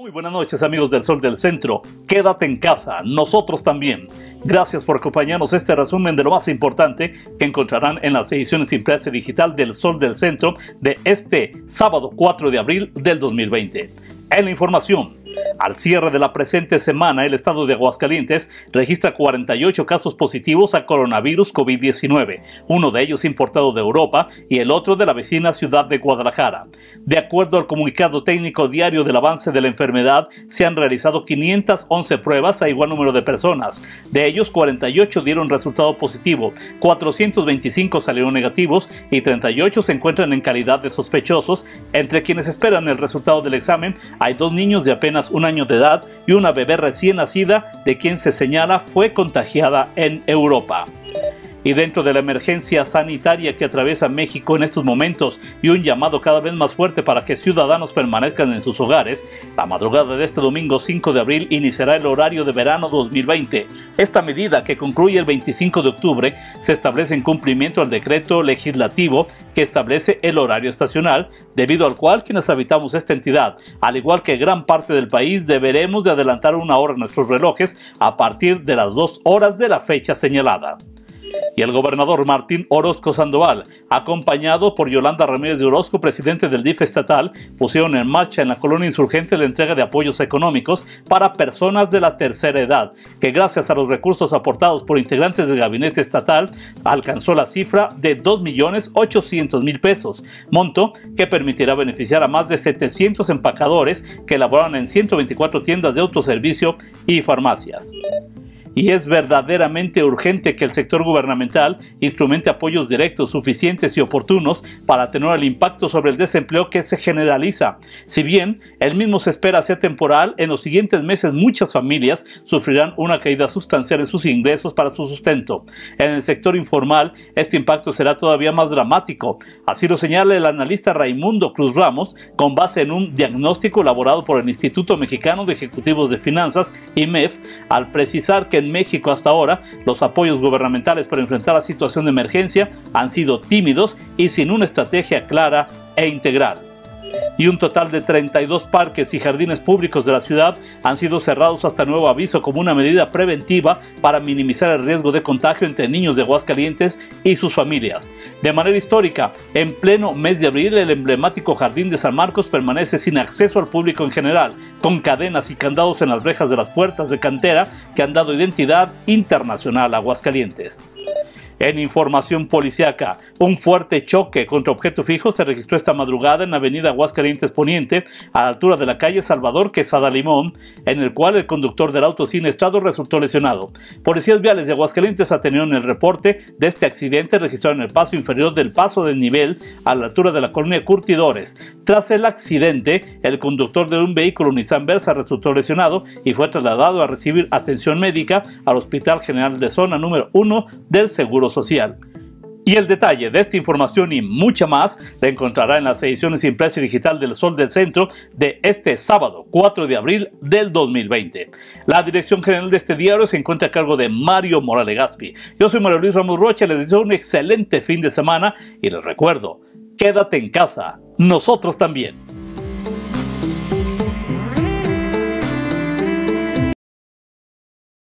Muy buenas noches amigos del Sol del Centro. Quédate en casa, nosotros también. Gracias por acompañarnos este resumen de lo más importante que encontrarán en las ediciones impresa digital del Sol del Centro de este sábado 4 de abril del 2020. En la información, al cierre de la presente semana, el estado de Aguascalientes registra 48 casos positivos a coronavirus COVID-19, uno de ellos importado de Europa y el otro de la vecina ciudad de Guadalajara. De acuerdo al comunicado técnico diario del avance de la enfermedad, se han realizado 511 pruebas a igual número de personas. De ellos, 48 dieron resultado positivo, 425 salieron negativos y 38 se encuentran en calidad de sospechosos. Entre quienes esperan el resultado del examen, hay dos niños de apenas un año de edad y una bebé recién nacida de quien se señala fue contagiada en Europa y dentro de la emergencia sanitaria que atraviesa México en estos momentos y un llamado cada vez más fuerte para que ciudadanos permanezcan en sus hogares, la madrugada de este domingo 5 de abril iniciará el horario de verano 2020. Esta medida, que concluye el 25 de octubre, se establece en cumplimiento al decreto legislativo que establece el horario estacional, debido al cual quienes habitamos esta entidad, al igual que gran parte del país, deberemos de adelantar una hora nuestros relojes a partir de las dos horas de la fecha señalada y el gobernador Martín Orozco Sandoval, acompañado por Yolanda Ramírez de Orozco, presidente del DIF estatal, pusieron en marcha en la colonia insurgente la entrega de apoyos económicos para personas de la tercera edad, que gracias a los recursos aportados por integrantes del gabinete estatal alcanzó la cifra de 2.800.000 pesos, monto que permitirá beneficiar a más de 700 empacadores que laboran en 124 tiendas de autoservicio y farmacias y es verdaderamente urgente que el sector gubernamental instrumente apoyos directos, suficientes y oportunos para atenuar el impacto sobre el desempleo que se generaliza. Si bien el mismo se espera sea temporal, en los siguientes meses muchas familias sufrirán una caída sustancial en sus ingresos para su sustento. En el sector informal, este impacto será todavía más dramático. Así lo señala el analista Raimundo Cruz Ramos, con base en un diagnóstico elaborado por el Instituto Mexicano de Ejecutivos de Finanzas, IMEF, al precisar que en México hasta ahora, los apoyos gubernamentales para enfrentar la situación de emergencia han sido tímidos y sin una estrategia clara e integral y un total de 32 parques y jardines públicos de la ciudad han sido cerrados hasta nuevo aviso como una medida preventiva para minimizar el riesgo de contagio entre niños de Aguascalientes y sus familias. De manera histórica, en pleno mes de abril, el emblemático Jardín de San Marcos permanece sin acceso al público en general, con cadenas y candados en las rejas de las puertas de cantera que han dado identidad internacional a Aguascalientes. En información policiaca, un fuerte choque contra objeto fijo se registró esta madrugada en la avenida Aguascalientes Poniente, a la altura de la calle Salvador Quesada Limón, en el cual el conductor del auto sin estado resultó lesionado. Policías viales de Aguascalientes atendieron el reporte de este accidente registrado en el paso inferior del paso de nivel a la altura de la colonia Curtidores. Tras el accidente, el conductor de un vehículo Nissan Versa resultó lesionado y fue trasladado a recibir atención médica al Hospital General de Zona número 1 del Seguro Social. Y el detalle de esta información y mucha más la encontrará en las ediciones impresa y digital del Sol del Centro de este sábado 4 de abril del 2020. La dirección general de este diario se encuentra a cargo de Mario Morales Gaspi. Yo soy Mario Luis Ramos Rocha, les deseo un excelente fin de semana y les recuerdo, quédate en casa, nosotros también.